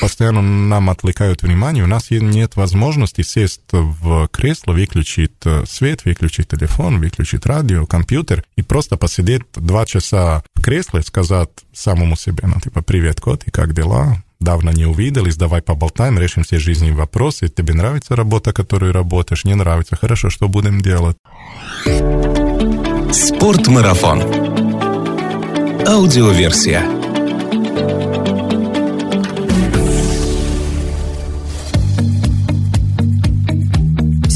постоянно нам отвлекают внимание, у нас нет возможности сесть в кресло, выключить э, свет, выключить телефон, выключить радио, компьютер и просто посидеть два часа в кресле, сказать самому себе, ну, типа, привет, кот, и как дела? давно не увиделись, давай поболтаем, решим все жизненные вопросы. Тебе нравится работа, которую работаешь, не нравится, хорошо, что будем делать? Спортмарафон. Аудиоверсия.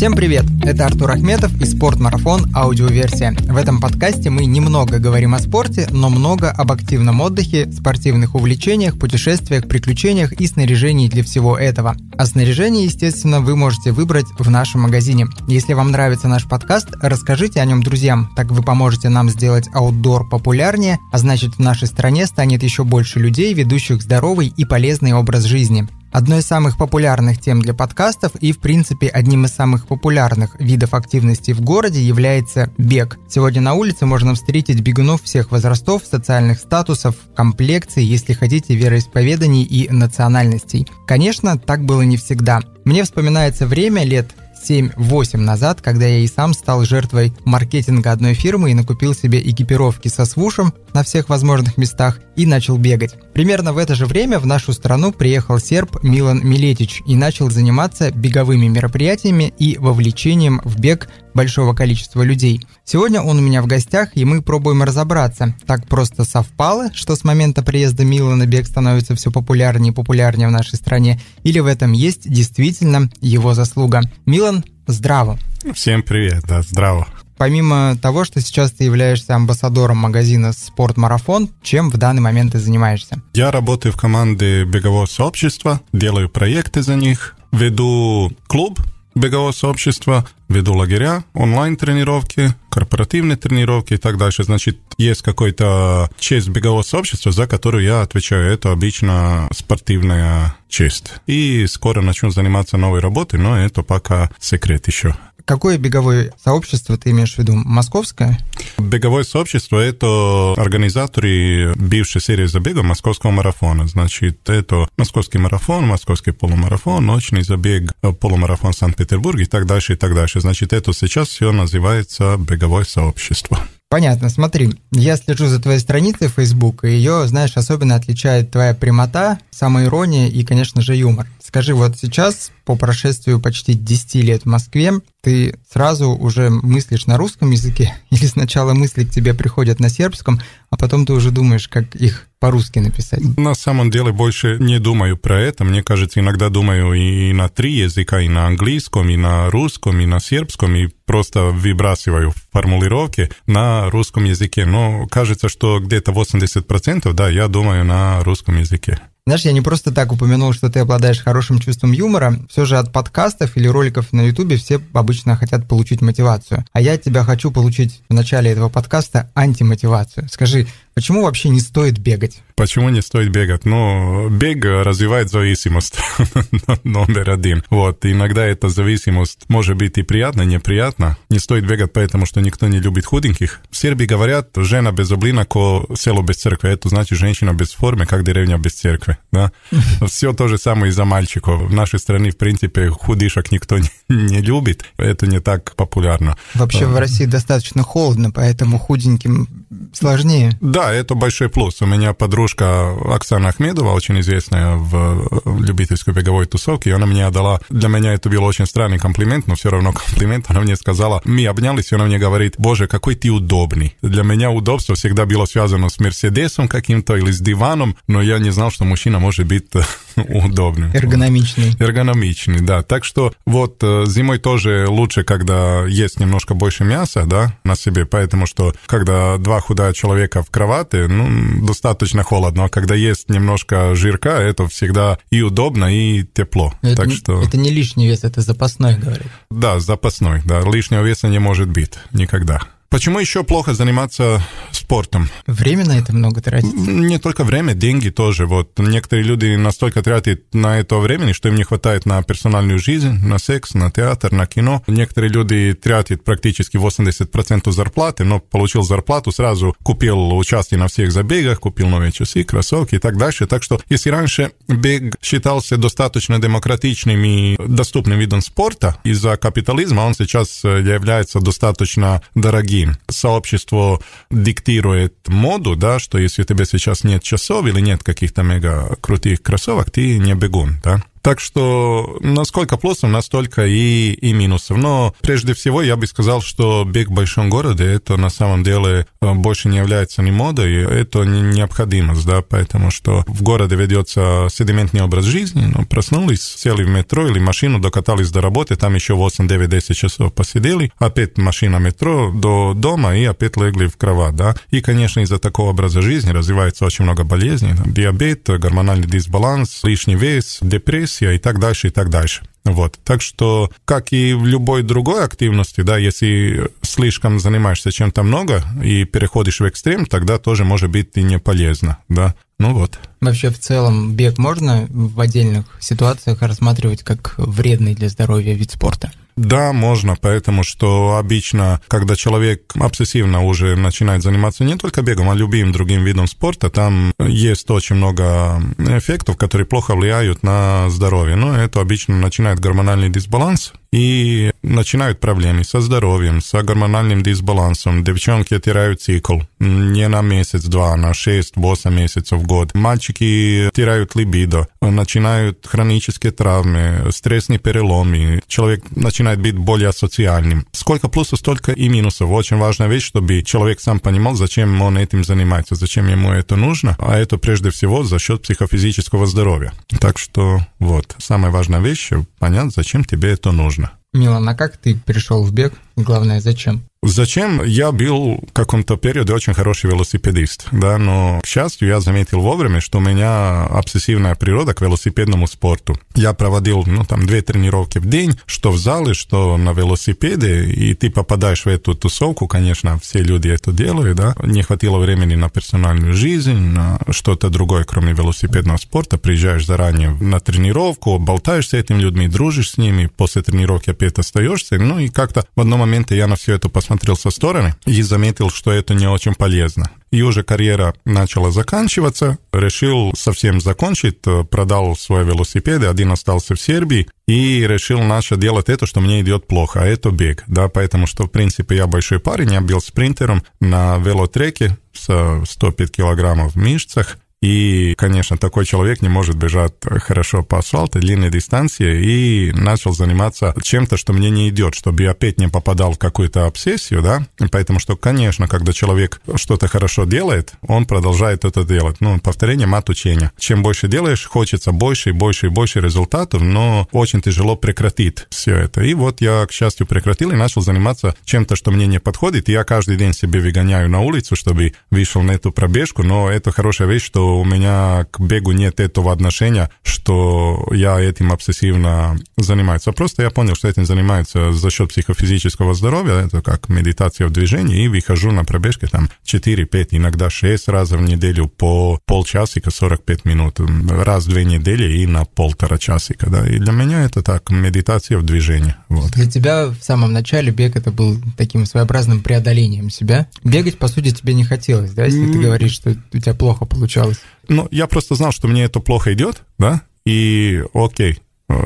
Всем привет! Это Артур Ахметов и «Спортмарафон. Аудиоверсия». В этом подкасте мы немного говорим о спорте, но много об активном отдыхе, спортивных увлечениях, путешествиях, приключениях и снаряжении для всего этого. А снаряжение, естественно, вы можете выбрать в нашем магазине. Если вам нравится наш подкаст, расскажите о нем друзьям, так вы поможете нам сделать аутдор популярнее, а значит в нашей стране станет еще больше людей, ведущих здоровый и полезный образ жизни. Одной из самых популярных тем для подкастов и, в принципе, одним из самых популярных видов активности в городе является бег. Сегодня на улице можно встретить бегунов всех возрастов, социальных статусов, комплекций, если хотите, вероисповеданий и национальностей. Конечно, так было не всегда. Мне вспоминается время лет 7-8 назад, когда я и сам стал жертвой маркетинга одной фирмы и накупил себе экипировки со свушем на всех возможных местах и начал бегать. Примерно в это же время в нашу страну приехал серб Милан Милетич и начал заниматься беговыми мероприятиями и вовлечением в бег большого количества людей. Сегодня он у меня в гостях, и мы пробуем разобраться. Так просто совпало, что с момента приезда Милана бег становится все популярнее и популярнее в нашей стране, или в этом есть действительно его заслуга. Милан, здраво! Всем привет, да, здраво. Помимо того, что сейчас ты являешься амбассадором магазина «Спортмарафон», чем в данный момент ты занимаешься? Я работаю в команде бегового сообщества, делаю проекты за них, веду клуб бегового сообщества, веду лагеря, онлайн-тренировки, корпоративные тренировки и так дальше. Значит, есть какой-то честь бегового сообщества, за которую я отвечаю. Это обычно спортивная честь. И скоро начну заниматься новой работой, но это пока секрет еще. Какое беговое сообщество ты имеешь в виду? Московское? Беговое сообщество – это организаторы бывшей серии забега Московского марафона. Значит, это Московский марафон, Московский полумарафон, ночный забег, полумарафон Санкт-Петербург и так дальше, и так дальше. Значит, это сейчас все называется беговое сообщество. Понятно, смотри, я слежу за твоей страницей Facebook, и ее, знаешь, особенно отличает твоя прямота, самоирония и, конечно же, юмор. Скажи, вот сейчас, по прошествию почти 10 лет в Москве, ты сразу уже мыслишь на русском языке? Или сначала мысли к тебе приходят на сербском, а потом ты уже думаешь, как их по-русски написать? На самом деле больше не думаю про это. Мне кажется, иногда думаю и на три языка, и на английском, и на русском, и на сербском, и просто выбрасываю формулировки на русском языке. Но кажется, что где-то 80% да, я думаю на русском языке. Знаешь, я не просто так упомянул, что ты обладаешь хорошим чувством юмора. Все же от подкастов или роликов на Ютубе все обычно хотят получить мотивацию. А я от тебя хочу получить в начале этого подкаста антимотивацию. Скажи, Почему вообще не стоит бегать? Почему не стоит бегать? Ну, бег развивает зависимость номер один. Вот, иногда эта зависимость может быть и приятна, и неприятна. Не стоит бегать, потому что никто не любит худеньких. В Сербии говорят, жена без облина, ко село без церкви. Это значит женщина без формы, как деревня без церкви. Да? Все то же самое и за мальчиков. В нашей стране, в принципе, худышек никто не, не любит. Это не так популярно. Вообще в России достаточно холодно, поэтому худеньким сложнее. Да, это большой плюс. У меня подружка Оксана Ахмедова, очень известная в любительской беговой тусовке, и она мне дала... Для меня это был очень странный комплимент, но все равно комплимент. Она мне сказала, мы обнялись, и она мне говорит, боже, какой ты удобный. Для меня удобство всегда было связано с Мерседесом каким-то или с диваном, но я не знал, что мужчина может быть удобным. Эргономичный. Эргономичный, да. Так что вот э, зимой тоже лучше, когда есть немножко больше мяса, да, на себе, поэтому что когда два худая человека в кровати, ну, достаточно холодно, а когда есть немножко жирка, это всегда и удобно, и тепло. Это, так что... это не лишний вес, это запасной, говорят. Да, запасной, да, лишнего веса не может быть никогда. Почему еще плохо заниматься спортом? Время на это много тратить? Не только время, деньги тоже. Вот некоторые люди настолько тратят на это времени, что им не хватает на персональную жизнь, на секс, на театр, на кино. Некоторые люди тратят практически 80% зарплаты, но получил зарплату, сразу купил участие на всех забегах, купил новые часы, кроссовки и так дальше. Так что если раньше бег считался достаточно демократичным и доступным видом спорта, из-за капитализма он сейчас является достаточно дорогим. Сообщество диктирует моду, да, что если у тебя сейчас нет часов или нет каких-то мега крутых кроссовок, ты не бегун, да. Так что насколько плюсов, настолько и, и минусов. Но прежде всего я бы сказал, что бег в большом городе это на самом деле э, больше не является ни модой, это не необходимость, да, потому что в городе ведется седиментный образ жизни, ну, проснулись, сели в метро или машину, докатались до работы, там еще 8, 9, 10 часов посидели, опять машина метро до дома и опять легли в кровать, да. И, конечно, из-за такого образа жизни развивается очень много болезней, там, диабет, гормональный дисбаланс, лишний вес, депрессия, депрессия и так дальше, и так дальше. Вот. Так что, как и в любой другой активности, да, если слишком занимаешься чем-то много и переходишь в экстрем, тогда тоже может быть и не полезно, да. Ну вот. Вообще в целом бег можно в отдельных ситуациях рассматривать как вредный для здоровья вид спорта? Да, можно, поэтому что обычно, когда человек обсессивно уже начинает заниматься не только бегом, а любым другим видом спорта, там есть очень много эффектов, которые плохо влияют на здоровье. Но это обычно начинает гормональный дисбаланс, и начинают проблемы со здоровьем, с гормональным дисбалансом. Девчонки теряют цикл не на месяц-два, а на 6-8 месяцев в год. Мальчики теряют либидо, начинают хронические травмы, стрессные переломы. Человек начинает быть более социальным. Сколько плюсов, столько и минусов. Очень важная вещь, чтобы человек сам понимал, зачем он этим занимается, зачем ему это нужно. А это прежде всего за счет психофизического здоровья. Так что вот, самая важная вещь — понять, зачем тебе это нужно. Милан, а как ты пришел в бег? Главное, зачем? Зачем? Я был в каком-то периоде очень хороший велосипедист, да, но, к счастью, я заметил вовремя, что у меня обсессивная природа к велосипедному спорту. Я проводил, ну, там, две тренировки в день, что в зале, что на велосипеде, и ты попадаешь в эту тусовку, конечно, все люди это делают, да, не хватило времени на персональную жизнь, на что-то другое, кроме велосипедного спорта, приезжаешь заранее на тренировку, болтаешь с этими людьми, дружишь с ними, после тренировки опять остаешься, ну, и как-то в одном моменте я на все это посмотрел посмотрел со стороны и заметил, что это не очень полезно. И уже карьера начала заканчиваться, решил совсем закончить, э, продал свои велосипеды, один остался в Сербии, и решил начать делать это, что мне идет плохо, а это бег, да, поэтому что, в принципе, я большой парень, я был спринтером на велотреке с 105 килограммов в мышцах, и, конечно, такой человек не может бежать хорошо по асфальту, длинной дистанции, и начал заниматься чем-то, что мне не идет, чтобы я опять не попадал в какую-то обсессию, да, поэтому что, конечно, когда человек что-то хорошо делает, он продолжает это делать. Ну, повторение мат учения. Чем больше делаешь, хочется больше и больше и больше результатов, но очень тяжело прекратить все это. И вот я, к счастью, прекратил и начал заниматься чем-то, что мне не подходит. Я каждый день себе выгоняю на улицу, чтобы вышел на эту пробежку, но это хорошая вещь, что у меня к бегу нет этого отношения, что я этим обсессивно занимаюсь. А просто я понял, что этим занимается за счет психофизического здоровья, это как медитация в движении, и выхожу на пробежки там 4-5, иногда 6 раз в неделю по полчасика, 45 минут, раз в две недели и на полтора часика, да. И для меня это так, медитация в движении. Вот. Для тебя в самом начале бег это был таким своеобразным преодолением себя. Бегать, по сути, тебе не хотелось, да, если ты говоришь, что у тебя плохо получалось? Ну, я просто знал, что мне это плохо идет, да, и окей,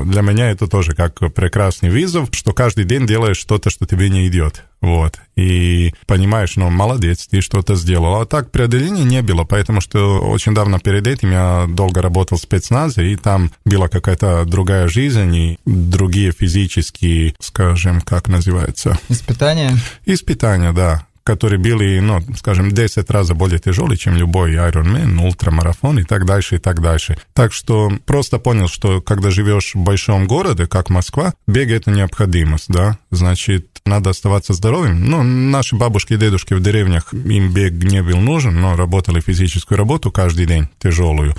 для меня это тоже как прекрасный вызов, что каждый день делаешь что-то, что тебе не идет. Вот. И понимаешь, ну, молодец, ты что-то сделал. А так преодоления не было, потому что очень давно перед этим я долго работал в спецназе, и там была какая-то другая жизнь, и другие физические, скажем, как называется? Испытания? Испытания, да которые были, ну, скажем, 10 раз более тяжелые, чем любой Ironman, ультрамарафон и так дальше, и так дальше. Так что просто понял, что когда живешь в большом городе, как Москва, бег — это необходимость, да, значит, надо оставаться здоровым. Ну, наши бабушки и дедушки в деревнях, им бег не был нужен, но работали физическую работу каждый день, тяжелую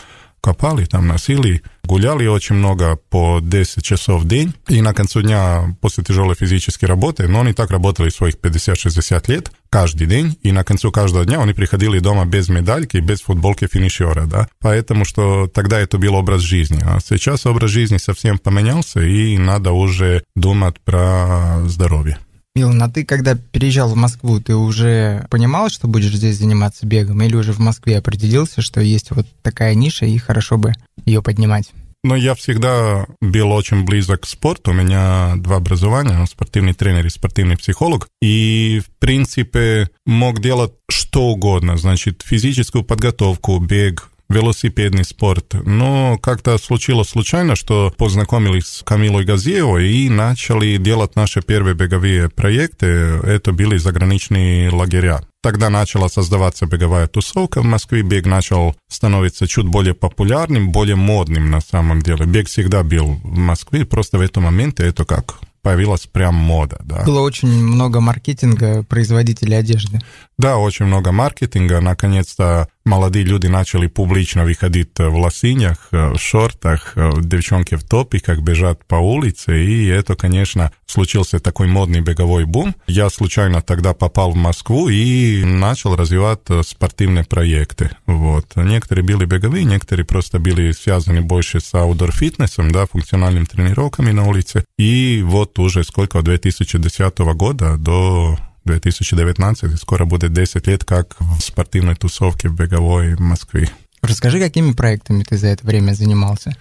копали, там носили гуляли очень много, по 10 часов в день. И на концу дня, после тяжелой физической работы, но они так работали своих 50-60 лет, каждый день, и на концу каждого дня они приходили дома без медальки, без футболки финишера, да. Поэтому что тогда это был образ жизни. А сейчас образ жизни совсем поменялся, и надо уже думать про здоровье. Милан, а ты когда переезжал в Москву, ты уже понимал, что будешь здесь заниматься бегом, или уже в Москве определился, что есть вот такая ниша, и хорошо бы ее поднимать? Но я всегда был очень близок к спорту. У меня два образования, спортивный тренер и спортивный психолог. И, в принципе, мог делать что угодно. Значит, физическую подготовку, бег, велосипедный спорт. Но как-то случилось случайно, что познакомились с Камилой Газеевой и начали делать наши первые беговые проекты. Это были заграничные лагеря. Тогда начала создаваться беговая тусовка в Москве, бег начал становиться чуть более популярным, более модным на самом деле. Бег всегда был в Москве, просто в этом моменте это как появилась прям мода. Да. Было очень много маркетинга производителей одежды. Да, очень много маркетинга. Наконец-то молодые люди начали публично выходить в лосинях, в шортах, девчонки в топиках бежат по улице, и это, конечно, случился такой модный беговой бум. Я случайно тогда попал в Москву и начал развивать спортивные проекты. Вот. Некоторые были беговые, некоторые просто были связаны больше с аудор-фитнесом, да, функциональными тренировками на улице. И вот уже сколько, 2010 года до 2019, скоро будет 10 лет, как в спортивной тусовке в беговой в Москве. Расскажи, какими проектами ты за это время занимался?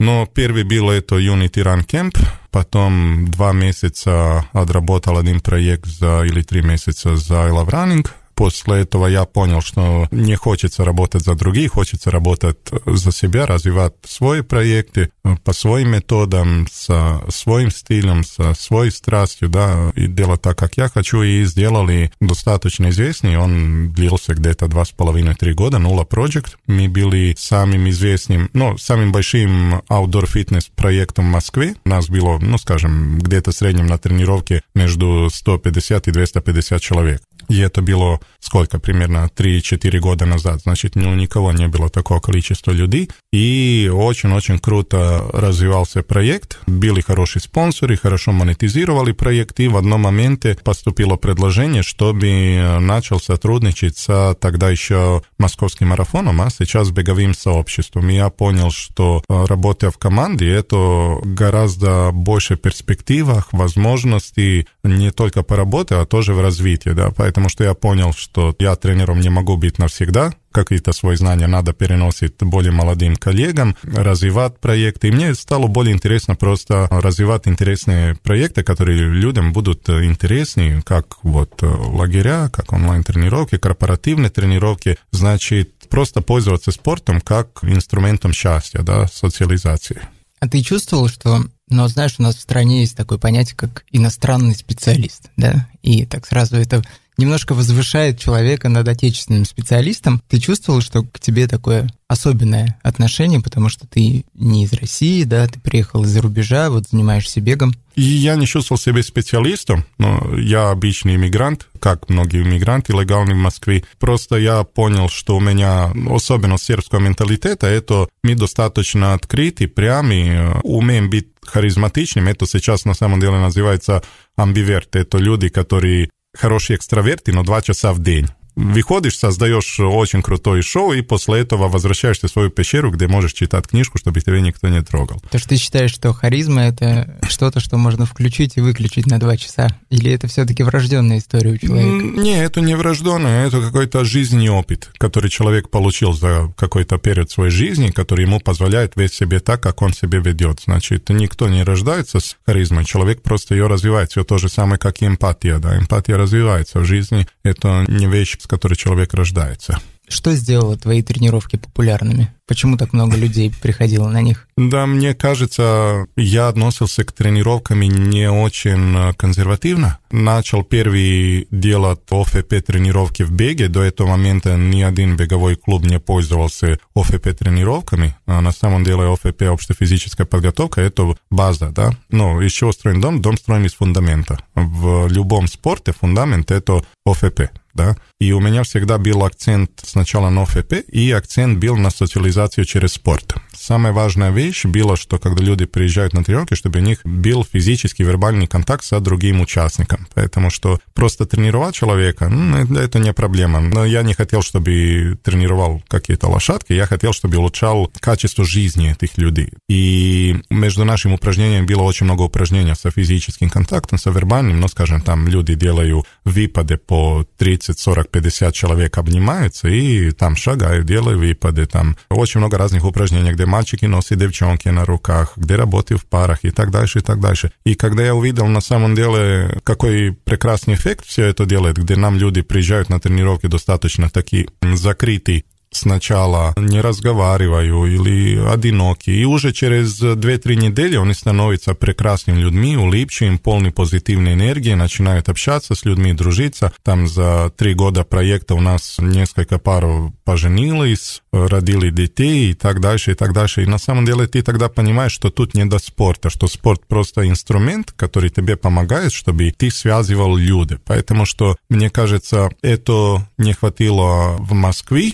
Но первый был это Unity Run Camp, потом два месяца отработал один проект за, или три месяца за I Love Running, После этого я понял, что не хочется работать за других, хочется работать за себя, развивать свои проекты по своим методам, со своим стилем, со своей страстью, да, и делать так, как я хочу, и сделали достаточно известный. Он длился где-то два с половиной-три года, Nulla Project. Мы были самым известным, ну, самым большим outdoor фитнес проектом в Москве. У нас было, ну, скажем, где-то в среднем на тренировке между 150 и 250 человек. И это было сколько? Примерно 3-4 года назад. Значит, ну, у никого не было такого количества людей. И очень-очень круто развивался проект. Были хорошие спонсоры, хорошо монетизировали проект. И в одном моменте поступило предложение, чтобы начал сотрудничать с тогда еще московским марафоном, а сейчас беговым сообществом. И я понял, что э, работая в команде, это гораздо больше перспективах, возможностей не только по работе, а тоже в развитии. Да? Поэтому что я понял, что я тренером не могу быть навсегда, какие-то свои знания надо переносить более молодым коллегам, развивать проекты. И мне стало более интересно просто развивать интересные проекты, которые людям будут интересны, как вот лагеря, как онлайн-тренировки, корпоративные тренировки. Значит, просто пользоваться спортом как инструментом счастья, да, социализации. А ты чувствовал, что но знаешь, у нас в стране есть такое понятие, как иностранный специалист, да, и так сразу это немножко возвышает человека над отечественным специалистом. Ты чувствовал, что к тебе такое особенное отношение, потому что ты не из России, да, ты приехал из-за рубежа, вот занимаешься бегом. И я не чувствовал себя специалистом, но я обычный иммигрант, как многие иммигранты легальные в Москве. Просто я понял, что у меня особенность сербского менталитета, это мы достаточно открыты, прямы, умеем быть харизматичным. Это сейчас на самом деле называется амбиверт. Это люди, которые хорошие экстраверты, но два часа в день выходишь, создаешь очень крутое шоу, и после этого возвращаешься в свою пещеру, где можешь читать книжку, чтобы тебя никто не трогал. То, что ты считаешь, что харизма — это что-то, что можно включить и выключить на два часа? Или это все-таки врожденная история у человека? Не, это не врожденная, это какой-то жизненный опыт, который человек получил за какой-то период своей жизни, который ему позволяет вести себе так, как он себя ведет. Значит, никто не рождается с харизмой, человек просто ее развивает. Все то же самое, как и эмпатия, да, эмпатия развивается в жизни. Это не вещь, с которой человек рождается. Что сделало твои тренировки популярными? Почему так много людей приходило на них? Да, мне кажется, я относился к тренировкам не очень э, консервативно. Начал первый делать ОФП тренировки в беге. До этого момента ни один беговой клуб не пользовался ОФП тренировками. А на самом деле ОФП, общая физическая подготовка, это база, да. Но из чего строен дом? Дом строен из фундамента. В любом спорте фундамент это ОФП да, и у меня всегда был акцент сначала на ОФП, и акцент был на социализацию социализацию через спорт. Самая важная вещь была, что когда люди приезжают на тренировки, чтобы у них был физический вербальный контакт с другим участником. Поэтому что просто тренировать человека, ну, это не проблема. Но я не хотел, чтобы тренировал какие-то лошадки, я хотел, чтобы улучшал качество жизни этих людей. И между нашими упражнениями было очень много упражнений со физическим контактом, со вербальным, но, скажем, там люди делают выпады по 30, 40, 50 человек обнимаются и там шагают, делают выпады, там очень много разных упражнений, где мальчики носят девчонки на руках, где работают в парах и так дальше, и так дальше. И когда я увидел на самом деле, какой прекрасный эффект все это делает, где нам люди приезжают на тренировки достаточно такие закрытые, сначала не разговариваю или одиноки, и уже через 2-3 недели они становятся прекрасными людьми, улыбчивыми, полны позитивной энергии, начинают общаться с людьми, дружиться. Там за три года проекта у нас несколько пар поженились, родили детей и так дальше, и так дальше. И на самом деле ты тогда понимаешь, что тут не до спорта, что спорт просто инструмент, который тебе помогает, чтобы ты связывал люди. Поэтому что, мне кажется, это не хватило в Москве,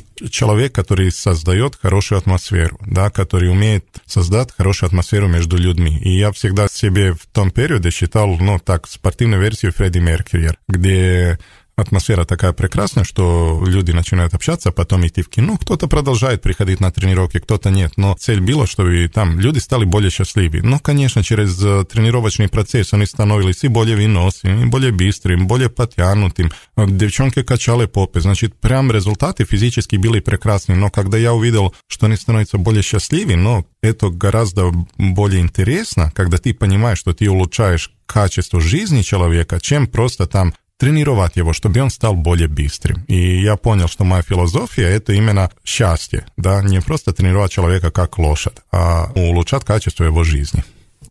который создает хорошую атмосферу, да, который умеет создать хорошую атмосферу между людьми. И я всегда себе в том периоде считал, ну, так, спортивную версию Фредди Меркьюри, где атмосфера такая прекрасная, что люди начинают общаться, а потом идти в кино. Кто-то продолжает приходить на тренировки, кто-то нет. Но цель была, чтобы там люди стали более счастливы. Но, конечно, через э, тренировочный процесс они становились и более выносливыми, и более быстрыми, более потянутыми. Девчонки качали попы. Значит, прям результаты физически были прекрасные. Но когда я увидел, что они становятся более счастливы, но это гораздо более интересно, когда ты понимаешь, что ты улучшаешь качество жизни человека, чем просто там тренировать его, чтобы он стал более быстрым. И я понял, что моя философия — это именно счастье, да, не просто тренировать человека как лошадь, а улучшать качество его жизни.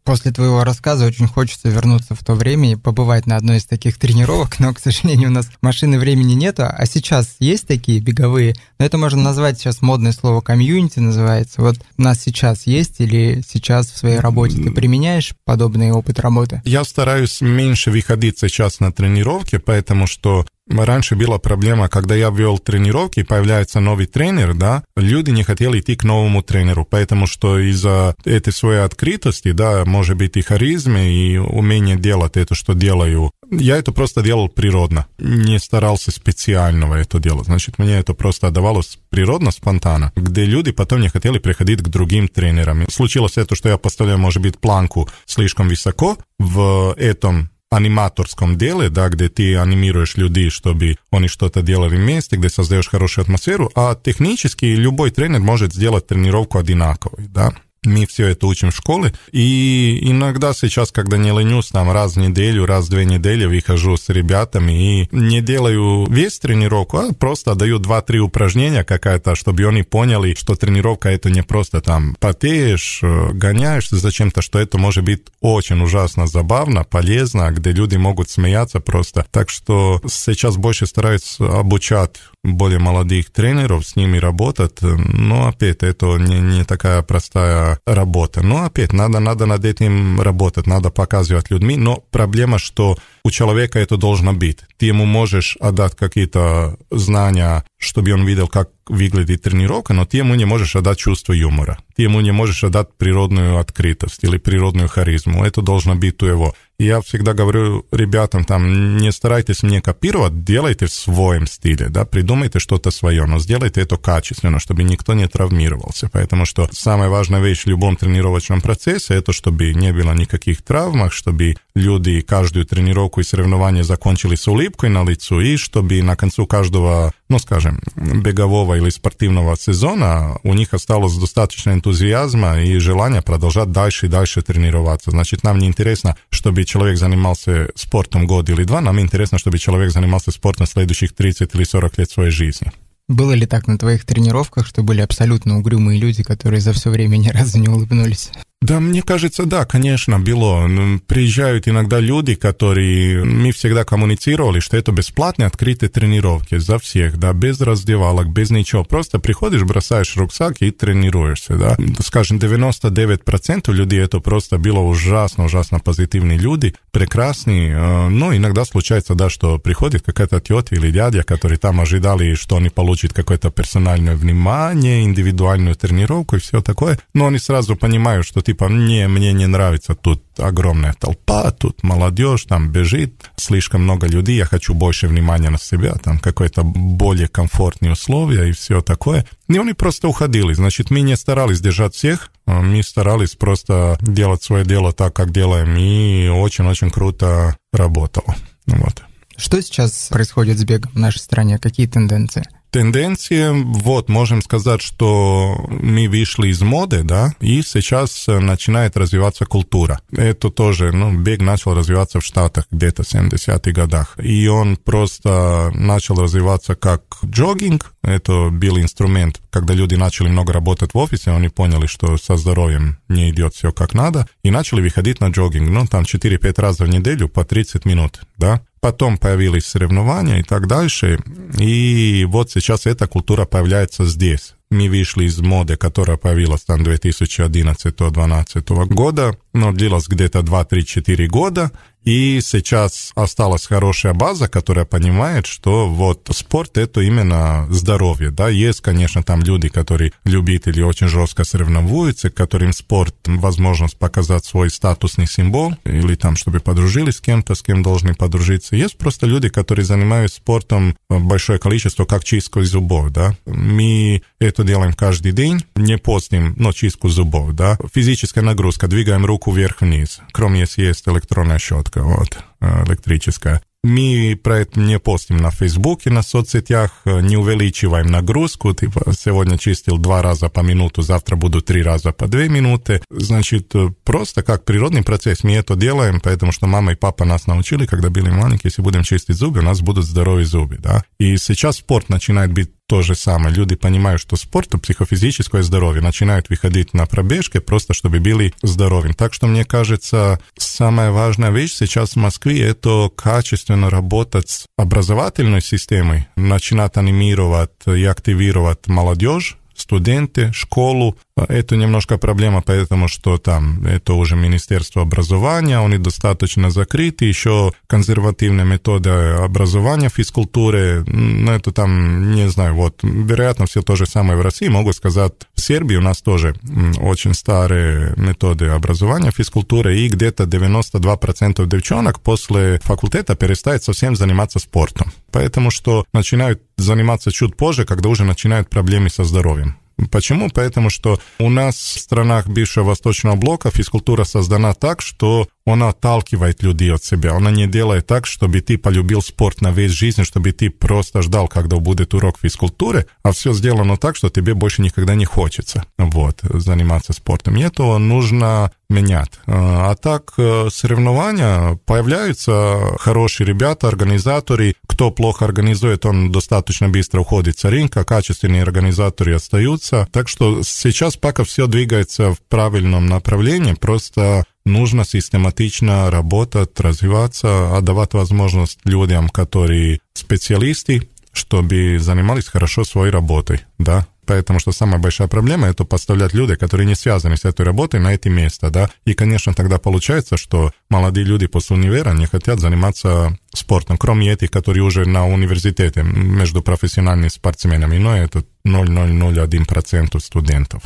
После твоего рассказа очень хочется вернуться в то время и побывать на одной из таких тренировок, но, к сожалению, у нас машины времени нету, а сейчас есть такие беговые, но это можно назвать сейчас модное слово комьюнити называется. Вот у нас сейчас есть или сейчас в своей работе ты применяешь подобный опыт работы? Я стараюсь меньше выходить сейчас на тренировки, поэтому что Раньше была проблема, когда я вел тренировки, появляется новый тренер, да, люди не хотели идти к новому тренеру, поэтому что из-за этой своей открытости, да, может быть и харизмы, и умения делать это, что делаю, я это просто делал природно, не старался специального это делать. Значит, мне это просто отдавалось природно, спонтанно, где люди потом не хотели приходить к другим тренерам. Случилось это, что я поставляю, может быть, планку слишком высоко в этом animatorskom dijele, da, gdje ti animiruješ ljudi što bi oni što te djelali mjeste, gdje sazdaješ hrošu atmosferu, a tehnički ljuboj trener može djelati trenirovku adinakovi, da. Мы все это учим в школе. И иногда сейчас, когда не ленюсь, там раз в неделю, раз в две недели выхожу с ребятами и не делаю весь тренировку, а просто даю два-три упражнения какая-то, чтобы они поняли, что тренировка это не просто там потеешь, э, гоняешься зачем-то, что это может быть очень ужасно забавно, полезно, где люди могут смеяться просто. Так что сейчас больше стараюсь обучать более молодых тренеров, с ними работать. Но опять это не, не такая простая работа. Но опять надо, надо над этим работать, надо показывать людьми. Но проблема, что у человека это должно быть. Ты ему можешь отдать какие-то знания, чтобы он видел, как выглядит тренировка, но ты ему не можешь отдать чувство юмора. Ты ему не можешь отдать природную открытость или природную харизму. Это должно быть у его. Я всегда говорю ребятам, там, не старайтесь мне копировать, делайте в своем стиле, да, придумайте что-то свое, но сделайте это качественно, чтобы никто не травмировался. Поэтому что самая важная вещь в любом тренировочном процессе, это чтобы не было никаких травм, чтобы люди каждую тренировку и соревнование закончили с улыбкой на лицу, и чтобы на концу каждого, ну, скажем, бегового или спортивного сезона у них осталось достаточно энтузиазма и желания продолжать дальше и дальше тренироваться. Значит, нам не интересно, чтобы человек занимался спортом год или два, нам интересно, чтобы человек занимался спортом следующих 30 или 40 лет своей жизни. Было ли так на твоих тренировках, что были абсолютно угрюмые люди, которые за все время ни разу не улыбнулись? Да, мне кажется, да, конечно, было. Приезжают иногда люди, которые... Мы всегда коммуницировали, что это бесплатные открытые тренировки за всех, да, без раздевалок, без ничего. Просто приходишь, бросаешь рюкзак и тренируешься, да. Скажем, 99% людей это просто было ужасно, ужасно позитивные люди, прекрасные. Э, но иногда случается, да, что приходит какая-то тетя или дядя, которые там ожидали, что они получат какое-то персональное внимание, индивидуальную тренировку и все такое. Но они сразу понимают, что типа, не, мне не нравится тут огромная толпа, тут молодежь там бежит, слишком много людей, я хочу больше внимания на себя, там какое-то более комфортные условия и все такое. И они просто уходили. Значит, мы не старались держать всех, а мы старались просто делать свое дело так, как делаем, и очень-очень круто работало. Вот. Что сейчас происходит с бегом в нашей стране? Какие тенденции? Тенденции, вот, можем сказать, что мы вышли из моды, да, и сейчас начинает развиваться культура. Это тоже, ну, бег начал развиваться в Штатах где-то в 70-х годах. И он просто начал развиваться как джогинг. Это был инструмент, когда люди начали много работать в офисе, они поняли, что со здоровьем не идет все как надо, и начали выходить на джогинг. Ну, там 4-5 раз в неделю по 30 минут, да. Потом появились соревнования и так дальше. И вот сейчас эта культура появляется здесь. Мы вышли из моды, которая появилась там 2011-2012 года, но длилась где-то 2-3-4 года. И сейчас осталась хорошая база, которая понимает, что вот спорт это именно здоровье, да, есть, конечно, там люди, которые любители очень жестко соревнуются, которым спорт возможность показать свой статусный символ, или там, чтобы подружились с кем-то, с кем должны подружиться. Есть просто люди, которые занимаются спортом большое количество, как чистку зубов, да. Мы это делаем каждый день, не постим, но чистку зубов, да. Физическая нагрузка, двигаем руку вверх-вниз, кроме если есть электронная щетка вот, электрическая. Мы про это не постим на Фейсбуке, на соцсетях, не увеличиваем нагрузку, типа сегодня чистил два раза по минуту, завтра буду три раза по две минуты. Значит, э, просто как природный процесс мы это делаем, потому что мама и папа нас научили, когда были маленькие, если будем чистить зубы, у нас будут здоровые зубы, да. И сейчас спорт начинает быть то же самое. Люди понимают, что спорт – психофизическое здоровье, начинают выходить на пробежки просто, чтобы были здоровыми. Так что, мне кажется, самая важная вещь сейчас в Москве – это качественно работать с образовательной системой, начинать анимировать и активировать молодежь, студенты, школу. Это немножко проблема, потому что там это уже Министерство образования, они достаточно закрыты, еще консервативные методы образования физкультуры, ну это там, не знаю, вот, вероятно, все то же самое в России, могу сказать, в Сербии у нас тоже очень старые методы образования физкультуры, и где-то 92% девчонок после факультета перестают совсем заниматься спортом. Поэтому что начинают заниматься чуть позже, когда уже начинают проблемы со здоровьем. Почему? Поэтому что у нас в странах бывшего Восточного блока физкультура создана так, что она отталкивает людей от себя. Она не делает так, чтобы ты полюбил спорт на весь жизнь, чтобы ты просто ждал, когда будет урок физкультуры, а все сделано так, что тебе больше никогда не хочется вот, заниматься спортом. И это нужно менять. А так, э, соревнования, появляются хорошие ребята, организаторы. Кто плохо организует, он достаточно быстро уходит с рынка, качественные организаторы остаются. Так что сейчас пока все двигается в правильном направлении, просто нужно систематично работать, развиваться, отдавать возможность людям, которые специалисты, чтобы занимались хорошо своей работой, да, Поэтому что самая большая проблема это поставлять людей, которые не связаны с этой работой на эти места, да. И, конечно, тогда получается, что молодые люди после универа не хотят заниматься спортом, кроме этих, которые уже на университете между профессиональными спортсменами, но это 0,001% студентов.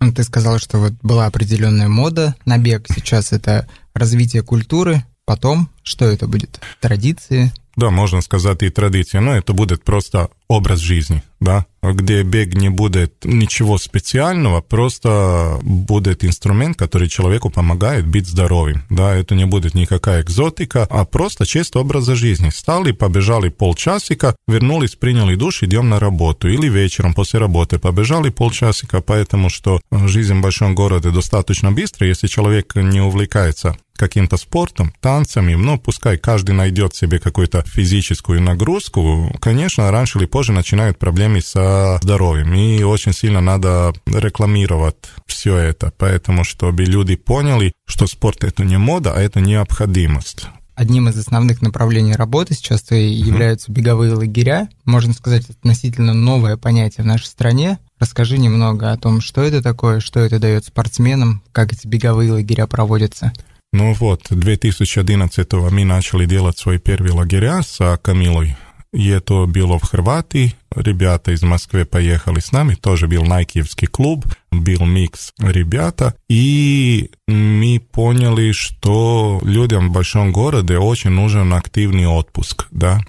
Ну, ты сказал, что вот была определенная мода на бег, сейчас это развитие культуры, потом что это будет? Традиции? Да, можно сказать и традиция, но это будет просто образ жизни, да, где бег не будет ничего специального, просто будет инструмент, который человеку помогает быть здоровым, да, это не будет никакая экзотика, а просто чисто образа жизни. Стали, побежали полчасика, вернулись, приняли душ, идем на работу, или вечером после работы побежали полчасика, поэтому что жизнь в большом городе достаточно быстро, если человек не увлекается каким-то спортом, танцами, ну, пускай каждый найдет себе какую-то физическую нагрузку, конечно, раньше или позже позже начинают проблемы со здоровьем. И очень сильно надо рекламировать все это, поэтому чтобы люди поняли, что спорт это не мода, а это необходимость. Одним из основных направлений работы сейчас являются беговые лагеря. Можно сказать, относительно новое понятие в нашей стране. Расскажи немного о том, что это такое, что это дает спортсменам, как эти беговые лагеря проводятся. Ну вот, 2011 мы начали делать свои первые лагеря с Камилой и это было в Хорватии. Ребята из Москвы поехали с нами, тоже был Найкиевский клуб, был микс ребята, и мы поняли, что людям в большом городе очень нужен активный отпуск, да.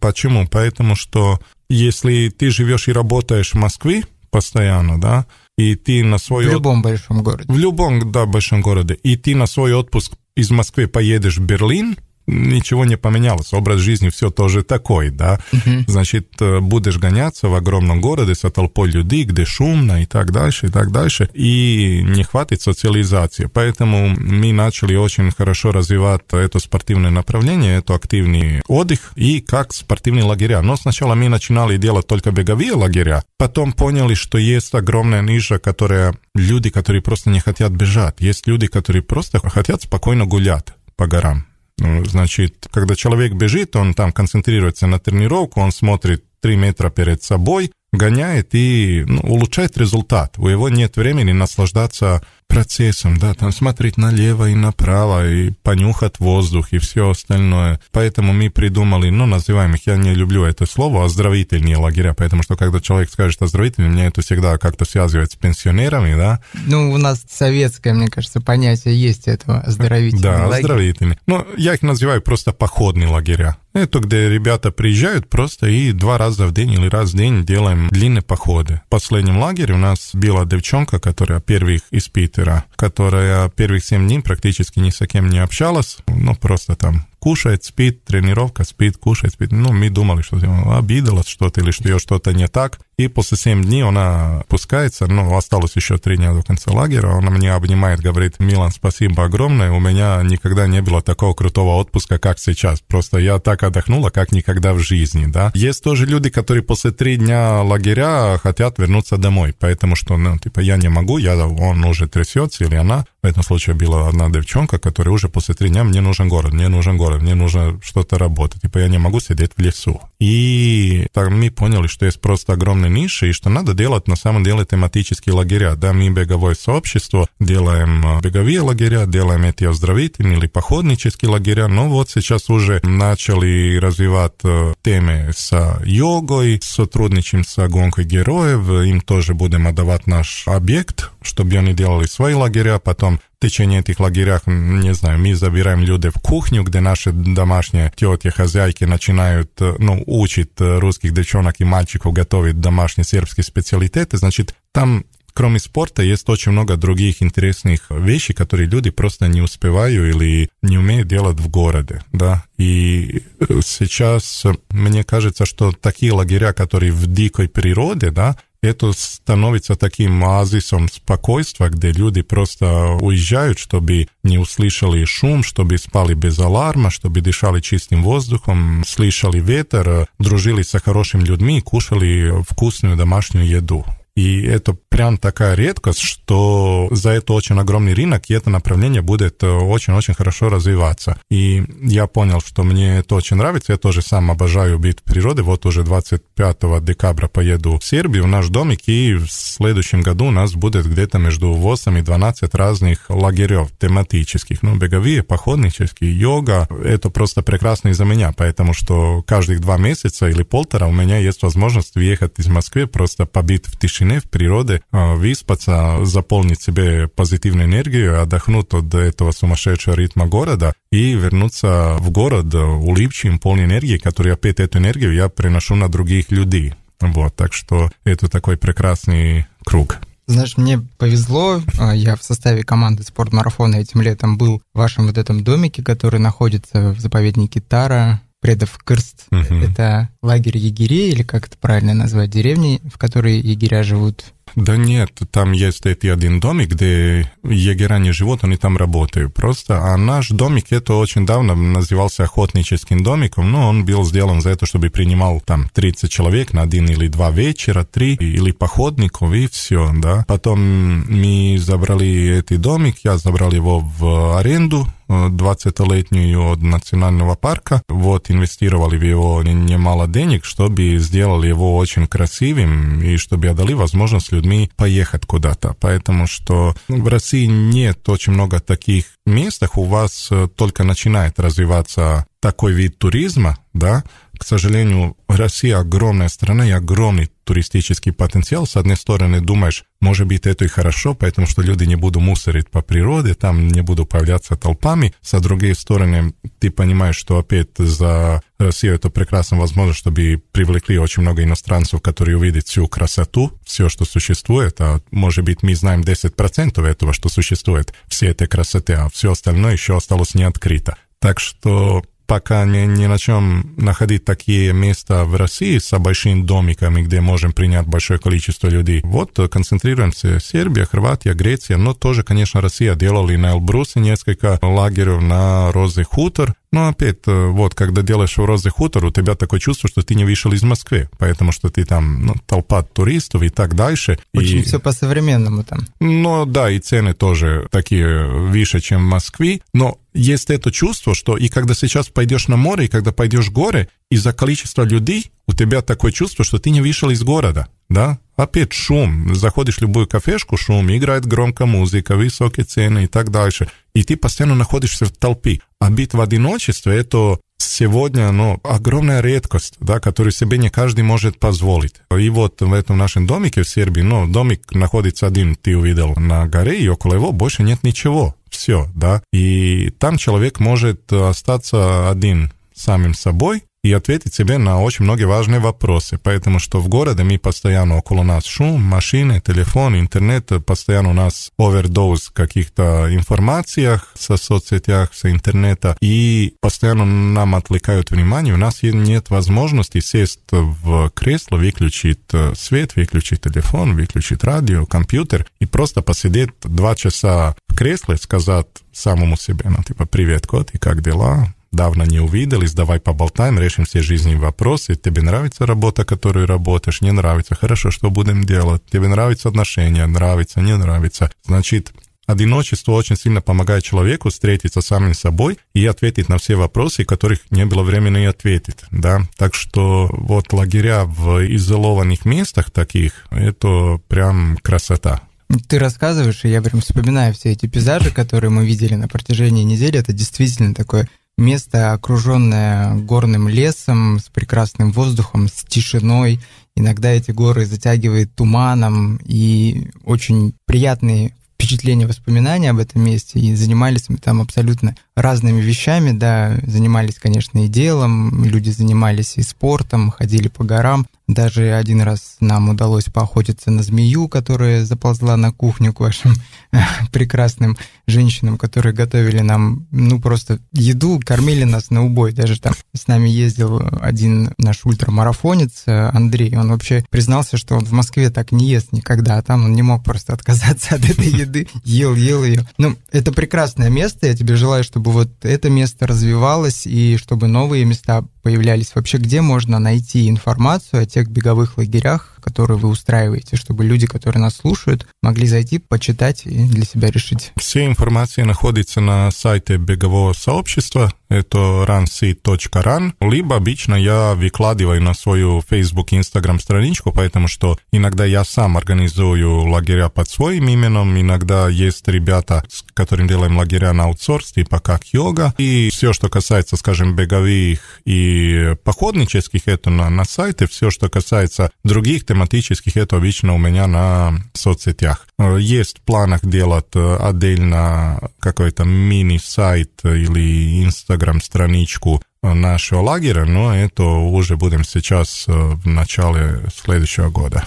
Почему? Поэтому что если ты живешь и работаешь в Москве постоянно, да, и ты на свой... В любом большом городе. В любом, да, большом городе. И ты на свой отпуск из Москвы поедешь в Берлин, ничего не поменялось. Образ жизни все тоже такой, да. Uh-huh. Значит, э, будешь гоняться в огромном городе со толпой людей, где шумно и так дальше, и так дальше, и не хватит социализации. Поэтому мы начали очень хорошо развивать это спортивное направление, это активный отдых и как спортивные лагеря. Но сначала мы начинали делать только беговые лагеря, потом поняли, что есть огромная ниша, которая люди, которые просто не хотят бежать. Есть люди, которые просто хотят спокойно гулять по горам. Ну, значит, когда человек бежит, он там концентрируется на тренировку, он смотрит 3 метра перед собой, гоняет и ну, улучшает результат. У него нет времени наслаждаться процессом, да, там смотреть налево и направо, и понюхать воздух, и все остальное. Поэтому мы придумали, ну, называем их, я не люблю это слово, оздоровительные лагеря, потому что когда человек скажет оздоровительный, мне это всегда как-то связывает с пенсионерами, да. Ну, у нас советское, мне кажется, понятие есть этого оздоровительный Да, лагерь. оздоровительный. Ну, я их называю просто походные лагеря. Это где ребята приезжают просто и два раза в день или раз в день делаем длинные походы. В последнем лагере у нас была девчонка, которая первых из Питера, которая первых семь дней практически ни с кем не общалась, ну просто там кушает, спит, тренировка, спит, кушает, спит. Ну, мы думали, что обиделась что-то или что ее что-то не так. И после 7 дней она пускается, ну, осталось еще 3 дня до конца лагеря, она меня обнимает, говорит, Милан, спасибо огромное, у меня никогда не было такого крутого отпуска, как сейчас. Просто я так отдохнула, как никогда в жизни, да. Есть тоже люди, которые после 3 дня лагеря хотят вернуться домой, поэтому что, ну, типа, я не могу, я, он уже трясется или она. В этом случае была одна девчонка, которая уже после 3 дня, мне нужен город, мне нужен город мне нужно что-то работать, типа я не могу сидеть в лесу. И так мы поняли, что есть просто огромная ниша, и что надо делать на самом деле тематические лагеря. Да, мы беговое сообщество, делаем а, беговые лагеря, делаем эти оздоровительные или походнические лагеря, но вот сейчас уже начали развивать а, темы с йогой, сотрудничаем с гонкой героев, им тоже будем отдавать наш объект, чтобы они делали свои лагеря, потом в течение этих лагерях, не знаю, мы забираем людей в кухню, где наши домашние тети, хозяйки начинают, э, ну, учить э, русских девчонок и мальчиков готовить домашние сербские специалитеты, значит, там кроме спорта есть очень много других интересных вещей, которые люди просто не успевают или не умеют делать в городе, да. И э, сейчас мне кажется, что такие лагеря, которые в дикой природе, да, это становится таким оазисом спокойствия, где люди просто уезжают, чтобы не услышали шум, чтобы спали без аларма, чтобы дышали чистым воздухом, слышали ветер, дружили с хорошими людьми и кушали вкусную домашнюю еду. И это прям такая редкость, что за это очень огромный рынок, и это направление будет очень-очень хорошо развиваться. И я понял, что мне это очень нравится. Я тоже сам обожаю быть в природе. Вот уже 25 декабря поеду в Сербию, в наш домик, и в следующем году у нас будет где-то между 8 и 12 разных лагерев тематических. Ну, беговые, походнические, йога. Это просто прекрасно из-за меня, потому что каждых два месяца или полтора у меня есть возможность въехать из Москвы, просто побить в тишине тишины, в природе, выспаться, заполнить себе позитивную энергию, отдохнуть от этого сумасшедшего ритма города и вернуться в город улыбчивым, полной энергии, который опять эту энергию я приношу на других людей. Вот, так что это такой прекрасный круг. Знаешь, мне повезло, а, я в составе команды спортмарафона этим летом был в вашем вот этом домике, который находится в заповеднике Тара, предов Кырст. Угу. Это лагерь егерей, или как это правильно назвать, деревни, в которой егеря живут. Да нет, там есть эти один домик, где егеря не живут, они там работают просто. А наш домик, это очень давно назывался охотническим домиком, но он был сделан за это, чтобы принимал там 30 человек на один или два вечера, три, или походников, и все, да. Потом мы забрали этот домик, я забрал его в аренду, 20-летнюю от национального парка. Вот, инвестировали в его немало денег, чтобы сделали его очень красивым и чтобы дали возможность людьми поехать куда-то. Поэтому что в России нет очень много таких мест, у вас э, только начинает развиваться такой вид туризма, да, к сожалению, Россия огромная страна и огромный туристический потенциал. С одной стороны, думаешь, может быть, это и хорошо, потому что люди не будут мусорить по природе, там не будут появляться толпами. С другой стороны, ты понимаешь, что опять за Россию это прекрасная возможность, чтобы привлекли очень много иностранцев, которые увидят всю красоту, все, что существует. А может быть, мы знаем 10% этого, что существует, все этой красоты, а все остальное еще осталось не открыто. Так что пока не, не начнем находить такие места в России с большими домиками, где можем принять большое количество людей. Вот концентрируемся. Сербия, Хорватия, Греция, но тоже, конечно, Россия. Делали на Элбрусе несколько лагерей, на Розы Хутор, но опять, э, вот, когда делаешь в Розы Хутор, у тебя такое чувство, что ты не вышел из Москвы, потому что ты там, ну, толпа туристов и так дальше. Очень и... все по-современному там. Ну, да, и цены тоже такие выше, чем в Москве, но есть это чувство, что и когда сейчас пойдешь на море, и когда пойдешь в горы, из-за количества людей у тебя такое чувство, что ты не вышел из города, да? Опять шум. Заходишь в любую кафешку, шум, играет громко музыка, высокие цены и так дальше. И ты постоянно находишься в толпе. А бит в одиночестве – это сегодня ну, огромная редкость, да, которую себе не каждый может позволить. И вот в этом нашем домике в Сербии, ну, домик находится один, ты увидел, на горе, и около его больше нет ничего. Все, да. И там человек может остаться один самим собой, и ответить себе на очень многие важные вопросы. Поэтому что в городе мы постоянно около нас шум, машины, телефон, интернет, постоянно у нас овердоз каких-то информациях со соцсетях, с интернета, и постоянно нам отвлекают внимание, у нас нет возможности сесть в кресло, выключить э, свет, выключить телефон, выключить радио, компьютер и просто посидеть два часа в кресле, сказать самому себе, ну, типа, привет, кот, и как дела? Давно не увиделись, давай поболтаем, решим все жизненные вопросы. Тебе нравится работа, которую работаешь, не нравится, хорошо, что будем делать? Тебе нравятся отношения, нравится, не нравится. Значит, Одиночество очень сильно помогает человеку встретиться самим собой и ответить на все вопросы, которых не было времени ответить, да. Так что вот лагеря в изолированных местах таких, это прям красота. Ты рассказываешь, и я прям вспоминаю все эти пейзажи, которые мы видели на протяжении недели. Это действительно такое место, окруженное горным лесом, с прекрасным воздухом, с тишиной. Иногда эти горы затягивает туманом, и очень приятные впечатления, воспоминания об этом месте, и занимались мы там абсолютно разными вещами, да, занимались, конечно, и делом, люди занимались и спортом, ходили по горам, даже один раз нам удалось поохотиться на змею, которая заползла на кухню к вашим прекрасным женщинам, которые готовили нам, ну, просто еду, кормили нас на убой. Даже там с нами ездил один наш ультрамарафонец Андрей. Он вообще признался, что он в Москве так не ест никогда, а там он не мог просто отказаться от этой еды. Ел, ел ее. Ну, это прекрасное место. Я тебе желаю, чтобы вот это место развивалось и чтобы новые места появлялись. Вообще, где можно найти информацию о тех беговых лагерях, которые вы устраиваете, чтобы люди, которые нас слушают, могли зайти, почитать и для себя решить? Все информации находится на сайте бегового сообщества, это runseed.run, либо обычно я выкладываю на свою Facebook и Instagram страничку, поэтому что иногда я сам организую лагеря под своим именем, иногда есть ребята, с которыми делаем лагеря на аутсорс, типа как йога, и все, что касается, скажем, беговых и походнических, это на, на сайте, все, что касается других тематических, это обычно у меня на соцсетях. Есть в планах делать отдельно какой-то мини-сайт или инстаграм-страничку нашего лагеря, но это уже будем сейчас в начале следующего года.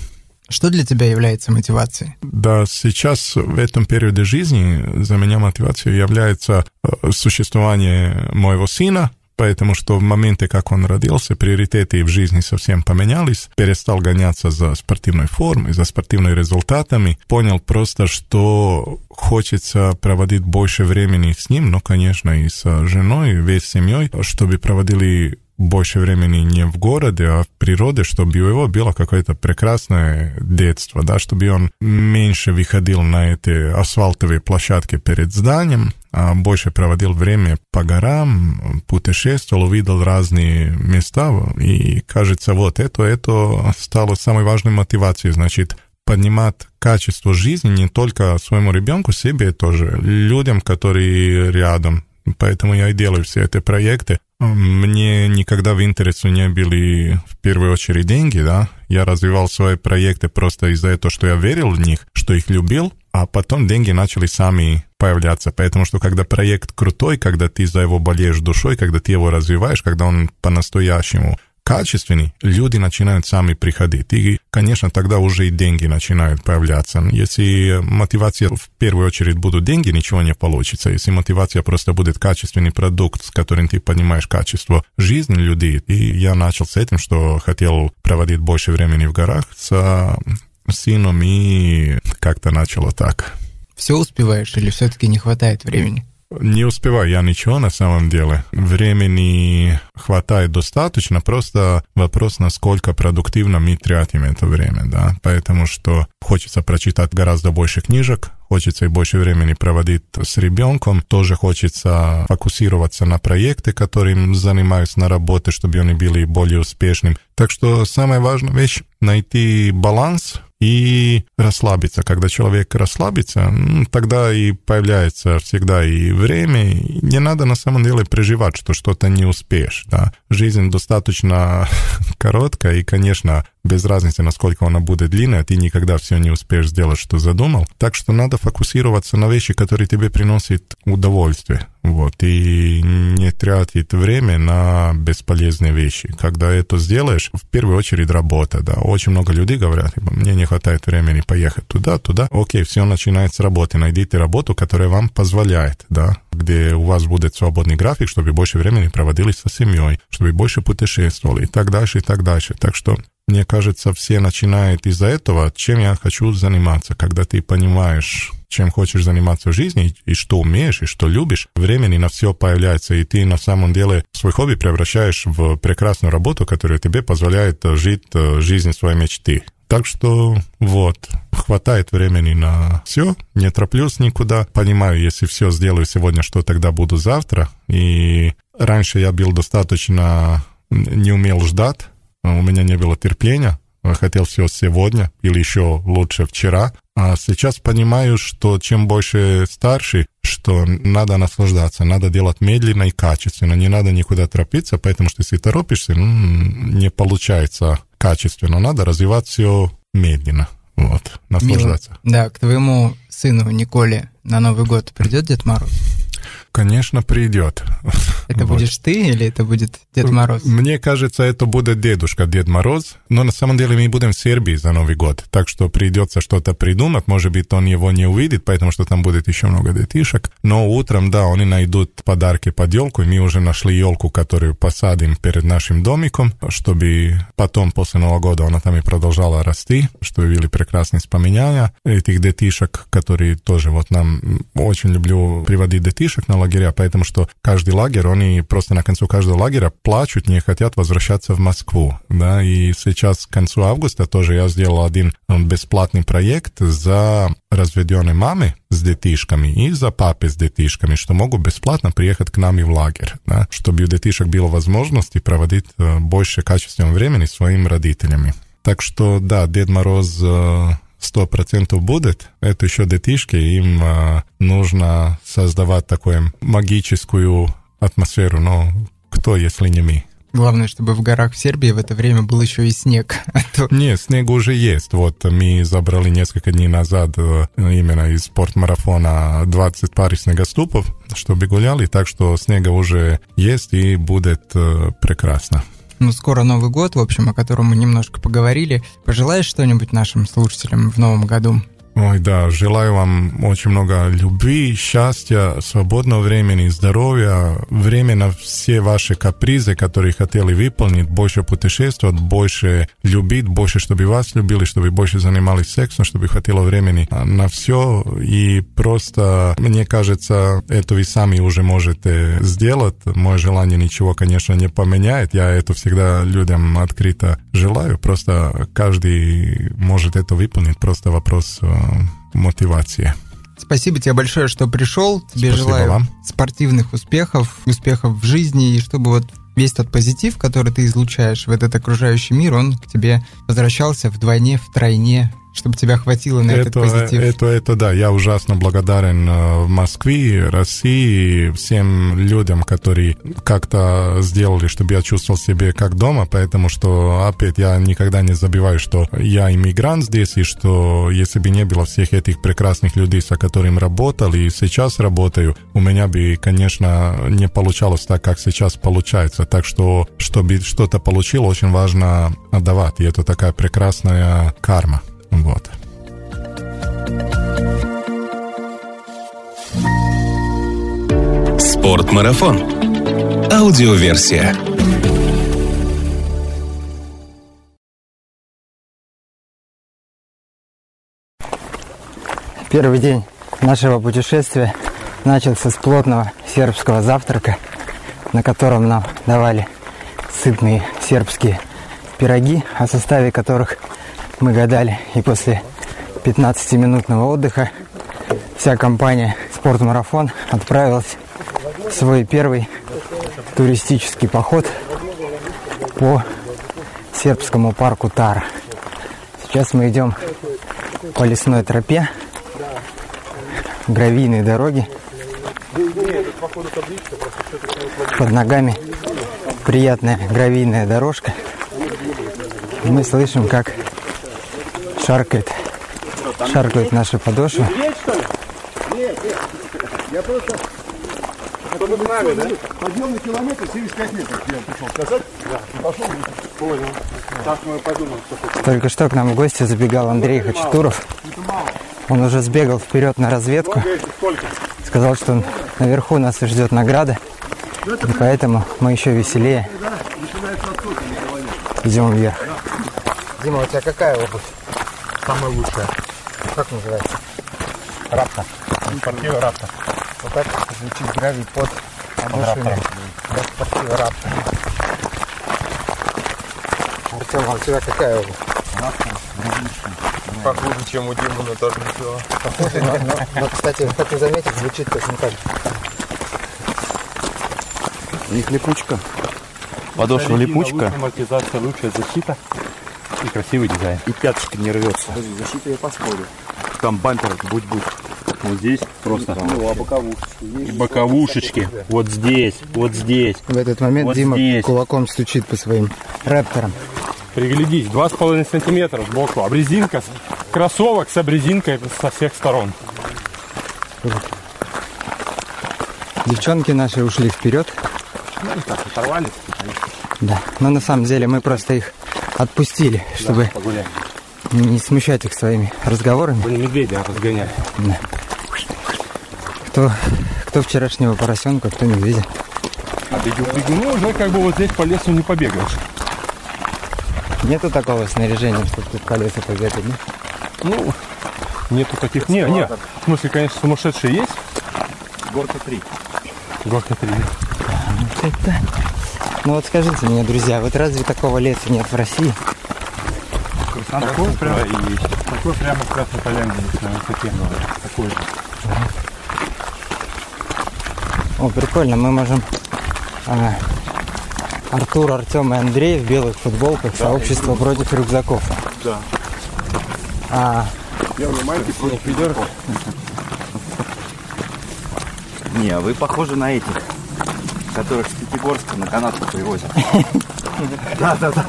Что для тебя является мотивацией? Да, сейчас в этом периоде жизни за меня мотивацией является существование моего сына, потому что в моменте, как он родился, приоритеты в жизни совсем поменялись, перестал гоняться за спортивной формой, за спортивными результатами, понял просто, что хочется проводить больше времени с ним, но, конечно, и с женой, весь семьей, чтобы проводили больше времени не в городе, а в природе, чтобы у него было какое-то прекрасное детство, да, чтобы он меньше выходил на эти асфальтовые площадки перед зданием, больше проводил время по горам, путешествовал, увидел разные места, и кажется, вот это, это стало самой важной мотивацией, значит, поднимать качество жизни не только своему ребенку, себе тоже, людям, которые рядом. Поэтому я и делаю все эти проекты. Мне никогда в интересу не были в первую очередь деньги, да. Я развивал свои проекты просто из-за этого, что я верил в них, что их любил, а потом деньги начали сами появляться. Поэтому что когда проект крутой, когда ты за его болеешь душой, когда ты его развиваешь, когда он по-настоящему качественный, люди начинают сами приходить. И, конечно, тогда уже и деньги начинают появляться. Если мотивация в первую очередь будут деньги, ничего не получится. Если мотивация просто будет качественный продукт, с которым ты понимаешь качество жизни людей, и я начал с этим, что хотел проводить больше времени в горах с сыном, и как-то начало так. Все успеваешь или все-таки не хватает времени? Не успеваю я ничего на самом деле. Времени хватает достаточно, просто вопрос, насколько продуктивно мы тратим это время, да. Поэтому что хочется прочитать гораздо больше книжек, хочется и больше времени проводить с ребенком, тоже хочется фокусироваться на проекты, которым занимаюсь на работе, чтобы они были более успешными. Так что самая важная вещь — найти баланс и расслабиться. Когда человек расслабится, тогда и появляется всегда и время. Не надо на самом деле переживать, что что-то не успеешь. Да? Жизнь достаточно короткая, и, конечно, без разницы, насколько она будет длинная, ты никогда все не успеешь сделать, что задумал. Так что надо фокусироваться на вещи, которые тебе приносят удовольствие. Вот, и не тратить время на бесполезные вещи. Когда это сделаешь, в первую очередь работа, да. Очень много людей говорят, типа, мне не хватает времени поехать туда, туда. Окей, все начинается с работы. Найдите работу, которая вам позволяет, да, где у вас будет свободный график, чтобы больше времени проводили со семьей, чтобы больше путешествовали и так дальше, и так дальше. Так что мне кажется, все начинают из-за этого, чем я хочу заниматься. Когда ты понимаешь, чем хочешь заниматься в жизни, и что умеешь, и что любишь, времени на все появляется, и ты на самом деле свой хобби превращаешь в прекрасную работу, которая тебе позволяет жить э, жизнь своей мечты. Так что вот, хватает времени на все, не тороплюсь никуда. Понимаю, если все сделаю сегодня, что тогда буду завтра. И раньше я был достаточно не умел ждать, у меня не было терпения, хотел все сегодня или еще лучше вчера. А сейчас понимаю, что чем больше старше, что надо наслаждаться, надо делать медленно и качественно, не надо никуда торопиться, потому что если торопишься, ну, не получается качественно, надо развивать все медленно, вот, наслаждаться. Мило. Да, к твоему сыну Николе на Новый год придет Дед Мороз? Конечно, придет. Это вот. будешь ты или это будет Дед Мороз? Мне кажется, это будет дедушка Дед Мороз, но на самом деле мы будем в Сербии за Новый год, так что придется что-то придумать, может быть, он его не увидит, потому что там будет еще много детишек, но утром, да, они найдут подарки под елку, мы уже нашли елку, которую посадим перед нашим домиком, чтобы потом, после Нового года, она там и продолжала расти, что видели прекрасные вспоминания этих детишек, которые тоже вот нам очень люблю приводить детишек на лагеря, поэтому что каждый лагерь, они просто на концу каждого лагеря плачут, не хотят возвращаться в Москву, да, и сейчас к концу августа тоже я сделал один бесплатный проект за разведенные мамы с детишками и за папы с детишками, что могут бесплатно приехать к нам и в лагерь, да, чтобы у детишек было возможности проводить э, больше качественного времени с своими родителями. Так что, да, Дед Мороз э, сто процентов будет. Это еще детишки, им э, нужно создавать такую магическую атмосферу. Но кто, если не мы? Главное, чтобы в горах в Сербии в это время был еще и снег. А Нет, снег уже есть. Вот мы забрали несколько дней назад э, именно из спортмарафона 20 пар снегоступов, чтобы гуляли, так что снега уже есть и будет э, прекрасно. Ну, скоро Новый год, в общем, о котором мы немножко поговорили. Пожелаешь что-нибудь нашим слушателям в новом году? Ой, да, желаю вам очень много любви, счастья, свободного времени, здоровья, время на все ваши капризы, которые хотели выполнить, больше путешествовать, больше любить, больше, чтобы вас любили, чтобы больше занимались сексом, чтобы хватило времени на все. И просто, мне кажется, это вы сами уже можете сделать. Мое желание ничего, конечно, не поменяет. Я это всегда людям открыто желаю. Просто каждый может это выполнить. Просто вопрос э, мотивации. Спасибо тебе большое, что пришел. Тебе Спасибо желаю вам. спортивных успехов, успехов в жизни, и чтобы вот весь тот позитив, который ты излучаешь в этот окружающий мир, он к тебе возвращался вдвойне, втройне, чтобы тебя хватило на этот это, позитив. это, это да, я ужасно благодарен э, Москве, России, всем людям, которые как-то сделали, чтобы я чувствовал себя как дома, поэтому что, опять, я никогда не забиваю, что я иммигрант здесь, и что если бы не было всех этих прекрасных людей, с которыми работал и сейчас работаю, у меня бы, конечно, не получалось так, как сейчас получается. Так что, чтобы что-то получил, очень важно отдавать, и это такая прекрасная карма. Вот. Спортмарафон. Аудиоверсия. Первый день нашего путешествия начался с плотного сербского завтрака, на котором нам давали сытные сербские пироги, о составе которых мы гадали. И после 15-минутного отдыха вся компания «Спортмарафон» отправилась в свой первый туристический поход по сербскому парку Тара. Сейчас мы идем по лесной тропе, гравийной дороге. Под ногами приятная гравийная дорожка. И мы слышим, как шаркает, шаркают наши подошвы. Подъемный километр 75 метров. Я пришел сказать. Да. Пошел. Понял. Так мы подумаем, что Только что к нам в гости забегал Андрей Хачатуров. Он уже сбегал вперед на разведку. сколько? Сказал, что он наверху нас ждет награда. И поэтому мы еще веселее идем вверх. Дима, у тебя какая обувь? Самая лучшая. Как называется? Рапта. Спортивный раптор. Вот так звучит гравий под подошвами. Да, спортивный рапта. Артем, а у тебя какая обувь? Похуже, чем у Димы, но тоже ничего. Похоже, но, но, но, кстати, хочу заметить, звучит точно так. же. У них липучка. Подошва липучка. Амортизация лучшая защита и красивый дизайн. И пяточка не рвется. Защита я поспорю. Там бампер будь-будь. Вот здесь просто. Ну, а боковушечки И боковушечки. Вот здесь, вот здесь. В этот момент Вот Дима здесь. кулаком стучит по своим рэпторам. Приглядись, 2,5 сантиметра сбоку. Обрезинка, кроссовок с обрезинкой со всех сторон. Девчонки наши ушли вперед. Ну, так, оторвались. Да. Но на самом деле мы просто их отпустили, чтобы Погуляем. не смущать их своими разговорами. Были медведя разгоняли. Да. Кто, кто вчерашнего поросенка, кто медведя. А бегу, бегу, ну уже как бы вот здесь по лесу не побегаешь. Нету такого снаряжения, чтобы тут по лесу побегать, да? Ну, нету таких. Не, не. В смысле, конечно, сумасшедшие есть. Горка 3. Горка 3. Это... Ну вот скажите мне, друзья, вот разве такого леса нет в России? Такой прямо и есть. Такой прямо в Красной Поляне на высоте. Такой же. О, прикольно, мы можем... а, Артур, Артем и Андрей в белых футболках сообщество против рюкзаков. Да. А, Не, а вы похожи на этих, которых Пятигорска на канатку привозят. Да-да-да.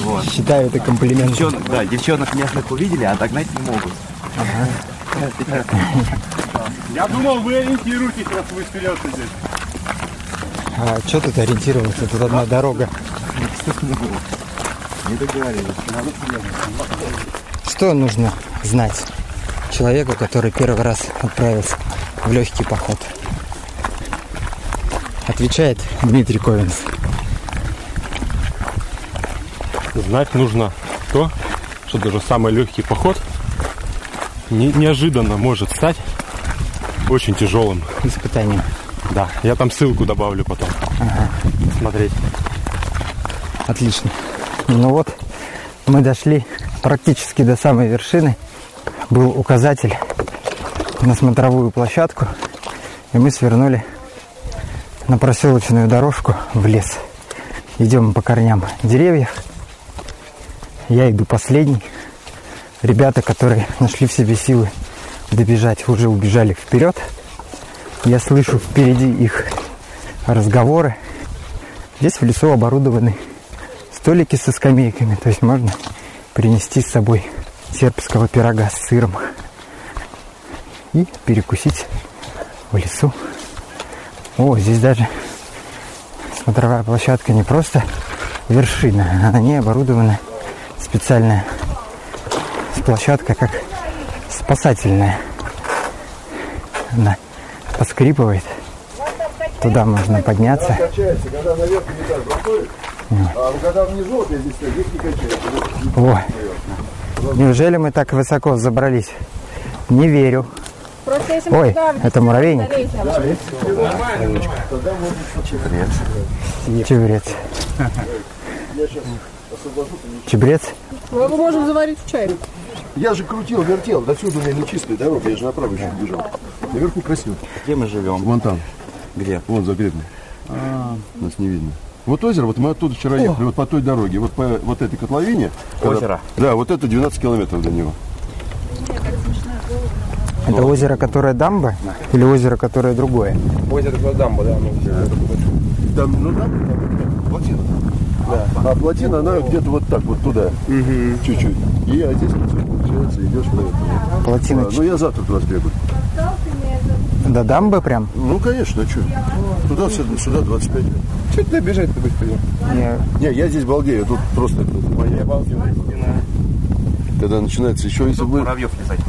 Вот. считаю это комплиментом. Девчонок, да, девчонок местных увидели, а догнать не могут. Я думал, вы ориентируетесь, раз вы вперед идете. А что тут ориентироваться? Тут одна дорога. Не договорились. Что нужно знать человеку, который первый раз отправился в легкий поход? Отвечает Дмитрий Ковинс. Знать нужно то, что даже самый легкий поход не- неожиданно может стать очень тяжелым. Испытанием. Да, я там ссылку добавлю потом. Смотреть. Отлично. Ну вот, мы дошли практически до самой вершины. Был указатель на смотровую площадку, и мы свернули на проселочную дорожку в лес. Идем по корням деревьев. Я иду последний. Ребята, которые нашли в себе силы добежать, уже убежали вперед. Я слышу впереди их разговоры. Здесь в лесу оборудованы столики со скамейками, то есть можно принести с собой сербского пирога с сыром и перекусить в лесу. О, здесь даже смотровая площадка не просто вершина, а на ней оборудована специальная площадка, как спасательная. Она поскрипывает. Туда можно подняться. Не а не. О, неужели мы так высоко забрались? Не верю. Просто если Ой, мы туда это муравейник. залезем, Чебрец. Чебрец? Мы его можем заварить в чай. Я же крутил, вертел, до сюда у меня нечистая дорога, я же направо еще бежал. Наверху красиво. Где мы живем? Вон там, Где? вон за гребнем. Нас не видно. Вот озеро, вот мы оттуда вчера ехали, вот по той дороге, вот по вот этой котловине. когда- Озеро? Да, вот это 12 километров до него. Это озеро, которое дамба? Или озеро, которое другое? Там, ну да, там плотина. Да. А плотина, она где-то вот так, вот туда. Чуть-чуть. И а здесь вот получается, идешь на это. Плотина А, ну я завтра туда сбегаю. до дамбы прям? Ну, конечно, а что? Туда, сюда, сюда 25. Чуть добежать-то быстрее. Не, Не, я здесь балдею, тут просто это моя Когда начинается еще, если бы Муравьев лизать.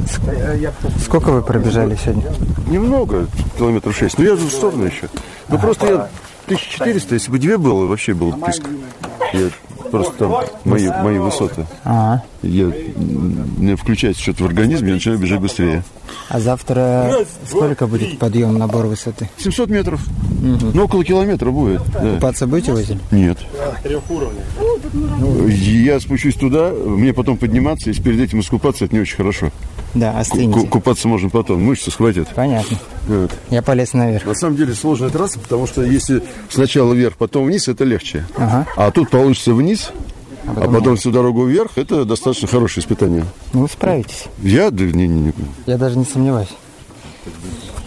Сколько вы пробежали сегодня? немного, километров 6, но я же в сторону еще. Ну просто я 1400, если бы две было, вообще было бы писк. Я просто там мои, мои высоты. А, Я, мне включается что-то в организме, я начинаю бежать быстрее. а завтра сколько будет подъем набор высоты? 700 метров. Ну, около километра будет. да. Купаться будете в озере? Нет. Я спущусь туда, мне потом подниматься, если перед этим искупаться, это не очень хорошо. Да, остынете. Купаться можно потом, мышцы схватят. Понятно. Вот. Я полез наверх. На самом деле сложная трасса, потому что если сначала вверх, потом вниз, это легче. Ага. А тут получится вниз, а потом, всю дорогу вверх, это достаточно хорошее испытание. Ну, вы справитесь. Я, да, не, не, не. Я даже не сомневаюсь.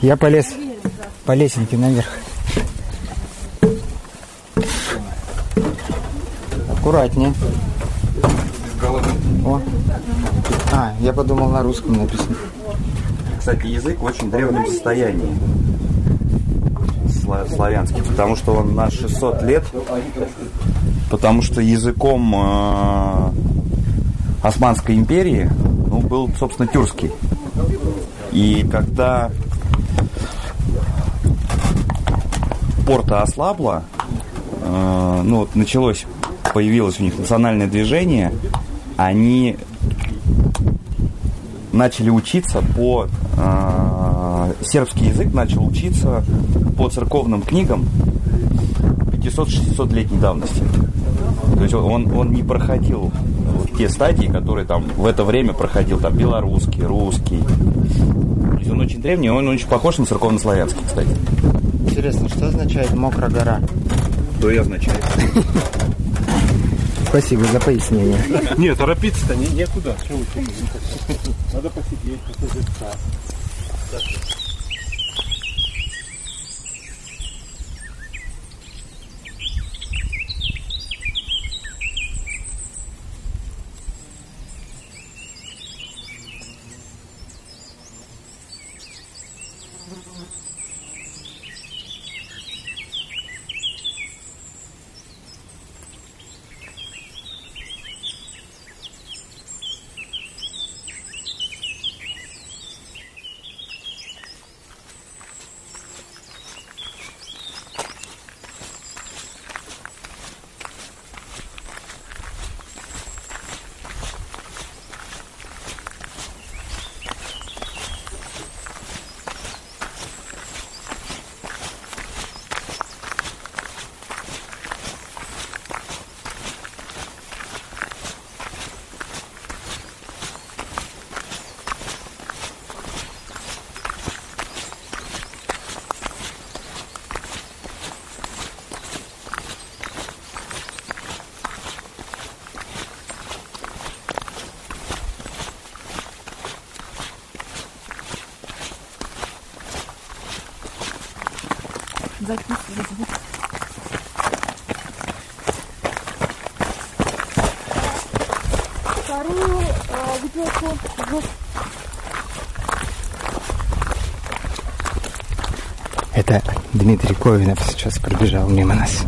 Я полез по лесенке наверх. Аккуратнее. О. А, я подумал на русском написано. Кстати, язык в очень древнем состоянии. Сла- славянский, потому что он на 600 лет, потому что языком э, Османской империи ну, был, собственно, тюркский. И когда порта ослабла, э, ну вот началось, появилось у них национальное движение, они начали учиться по э, сербский язык начал учиться по церковным книгам 500-600 летней давности. То есть он, он не проходил вот те стадии, которые там в это время проходил там белорусский, русский. То есть он очень древний, он очень похож на церковнославянский, кстати. Интересно, что означает мокрая гора? Что и означает. Спасибо за пояснение. Нет, торопиться-то не, некуда. Чего вы Надо Это Дмитрий Ковинов сейчас пробежал мимо нас.